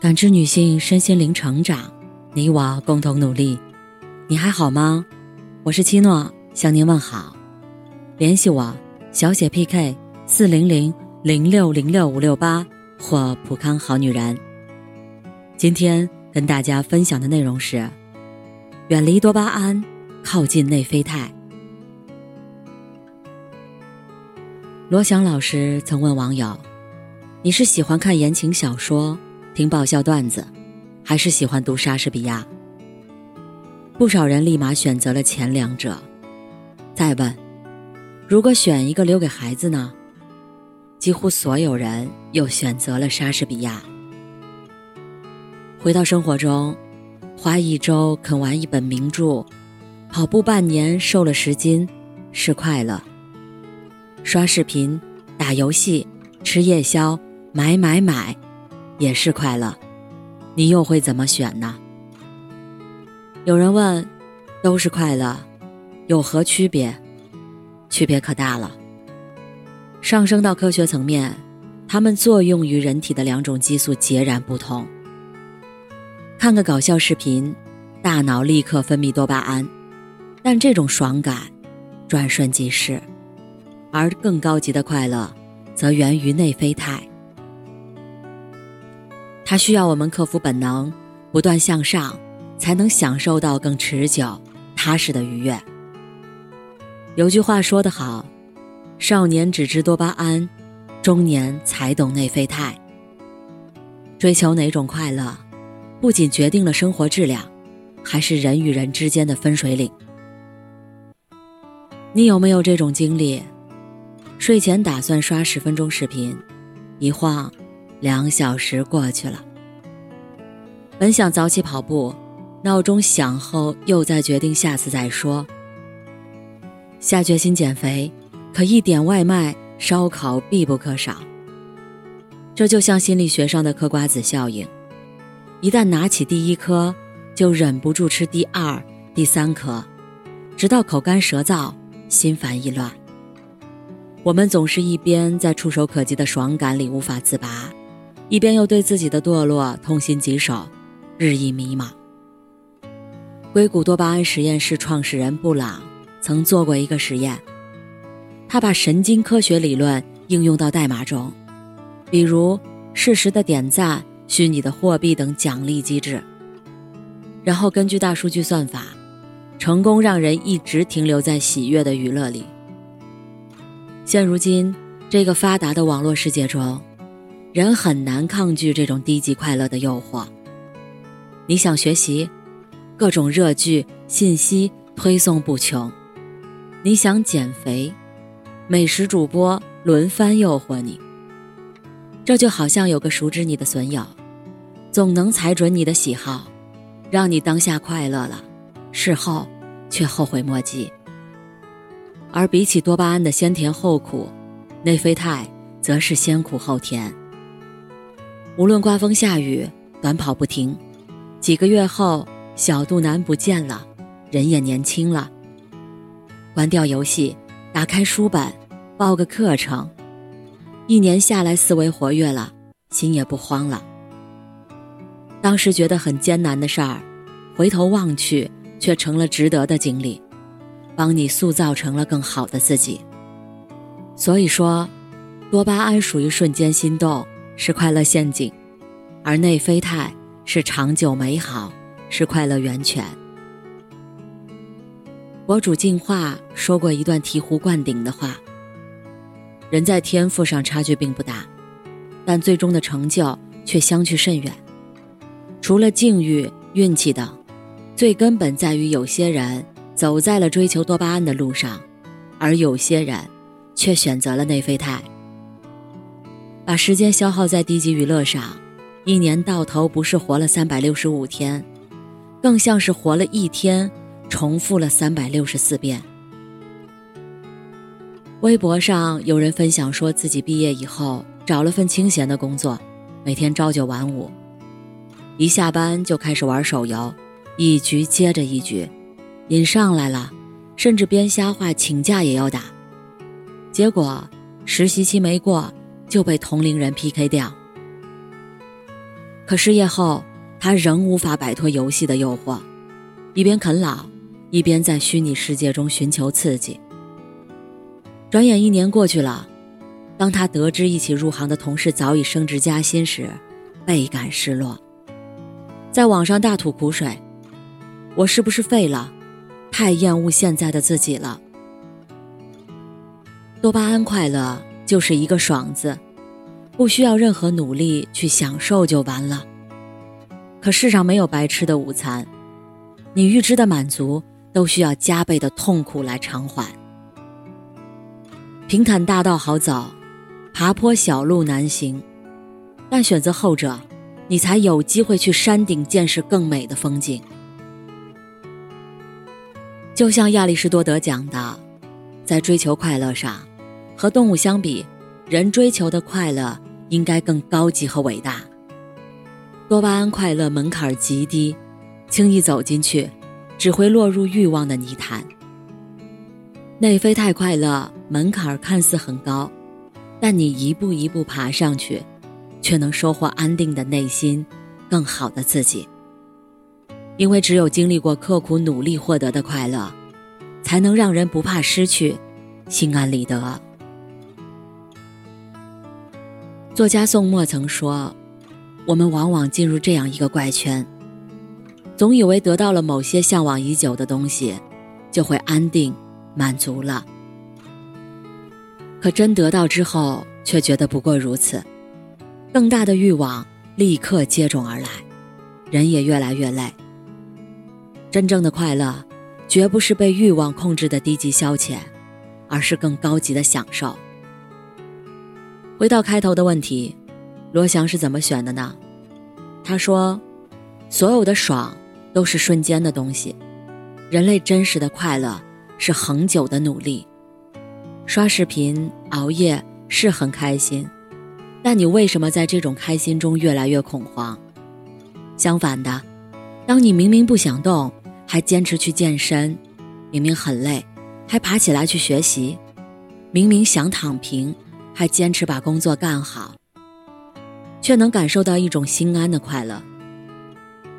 感知女性身心灵成长，你我共同努力。你还好吗？我是七诺，向您问好。联系我，小写 PK 四零零零六零六五六八或普康好女人。今天跟大家分享的内容是：远离多巴胺，靠近内啡肽。罗翔老师曾问网友：“你是喜欢看言情小说？”听爆笑段子，还是喜欢读莎士比亚？不少人立马选择了前两者。再问，如果选一个留给孩子呢？几乎所有人又选择了莎士比亚。回到生活中，花一周啃完一本名著，跑步半年瘦了十斤，是快乐；刷视频、打游戏、吃夜宵、买买买。也是快乐，你又会怎么选呢？有人问，都是快乐，有何区别？区别可大了。上升到科学层面，它们作用于人体的两种激素截然不同。看个搞笑视频，大脑立刻分泌多巴胺，但这种爽感转瞬即逝；而更高级的快乐，则源于内啡肽。它需要我们克服本能，不断向上，才能享受到更持久、踏实的愉悦。有句话说得好：“少年只知多巴胺，中年才懂内啡肽。”追求哪种快乐，不仅决定了生活质量，还是人与人之间的分水岭。你有没有这种经历？睡前打算刷十分钟视频，一晃。两小时过去了，本想早起跑步，闹钟响后又再决定下次再说。下决心减肥，可一点外卖、烧烤必不可少。这就像心理学上的嗑瓜子效应，一旦拿起第一颗，就忍不住吃第二、第三颗，直到口干舌燥、心烦意乱。我们总是一边在触手可及的爽感里无法自拔。一边又对自己的堕落痛心疾首，日益迷茫。硅谷多巴胺实验室创始人布朗曾做过一个实验，他把神经科学理论应用到代码中，比如适时的点赞、虚拟的货币等奖励机制，然后根据大数据算法，成功让人一直停留在喜悦的娱乐里。现如今，这个发达的网络世界中。人很难抗拒这种低级快乐的诱惑。你想学习，各种热剧、信息推送不穷；你想减肥，美食主播轮番诱惑你。这就好像有个熟知你的损友，总能踩准你的喜好，让你当下快乐了，事后却后悔莫及。而比起多巴胺的先甜后苦，内啡肽则是先苦后甜。无论刮风下雨，短跑不停，几个月后小肚腩不见了，人也年轻了。关掉游戏，打开书本，报个课程，一年下来思维活跃了，心也不慌了。当时觉得很艰难的事儿，回头望去却成了值得的经历，帮你塑造成了更好的自己。所以说，多巴胺属于瞬间心动。是快乐陷阱，而内啡肽是长久美好，是快乐源泉。博主进化说过一段醍醐灌顶的话：人在天赋上差距并不大，但最终的成就却相去甚远。除了境遇、运气等，最根本在于有些人走在了追求多巴胺的路上，而有些人却选择了内啡肽。把时间消耗在低级娱乐上，一年到头不是活了三百六十五天，更像是活了一天，重复了三百六十四遍。微博上有人分享说自己毕业以后找了份清闲的工作，每天朝九晚五，一下班就开始玩手游，一局接着一局，瘾上来了，甚至编瞎话请假也要打，结果实习期没过。就被同龄人 PK 掉。可失业后，他仍无法摆脱游戏的诱惑，一边啃老，一边在虚拟世界中寻求刺激。转眼一年过去了，当他得知一起入行的同事早已升职加薪时，倍感失落，在网上大吐苦水：“我是不是废了？太厌恶现在的自己了。”多巴胺快乐就是一个“爽”字，不需要任何努力去享受就完了。可世上没有白吃的午餐，你预知的满足都需要加倍的痛苦来偿还。平坦大道好走，爬坡小路难行，但选择后者，你才有机会去山顶见识更美的风景。就像亚里士多德讲的，在追求快乐上，和动物相比，人追求的快乐应该更高级和伟大。多巴胺快乐门槛极低，轻易走进去，只会落入欲望的泥潭。内啡肽快乐门槛看似很高，但你一步一步爬上去，却能收获安定的内心，更好的自己。因为只有经历过刻苦努力获得的快乐，才能让人不怕失去，心安理得。作家宋墨曾说：“我们往往进入这样一个怪圈，总以为得到了某些向往已久的东西，就会安定。”满足了，可真得到之后，却觉得不过如此。更大的欲望立刻接踵而来，人也越来越累。真正的快乐，绝不是被欲望控制的低级消遣，而是更高级的享受。回到开头的问题，罗翔是怎么选的呢？他说：“所有的爽都是瞬间的东西，人类真实的快乐。”是恒久的努力，刷视频、熬夜是很开心，但你为什么在这种开心中越来越恐慌？相反的，当你明明不想动，还坚持去健身；明明很累，还爬起来去学习；明明想躺平，还坚持把工作干好，却能感受到一种心安的快乐。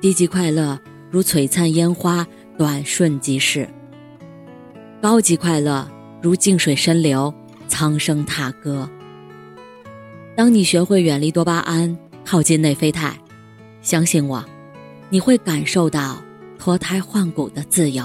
低级快乐如璀璨烟花，短瞬即逝。高级快乐如静水深流，苍生踏歌。当你学会远离多巴胺，靠近内啡肽，相信我，你会感受到脱胎换骨的自由。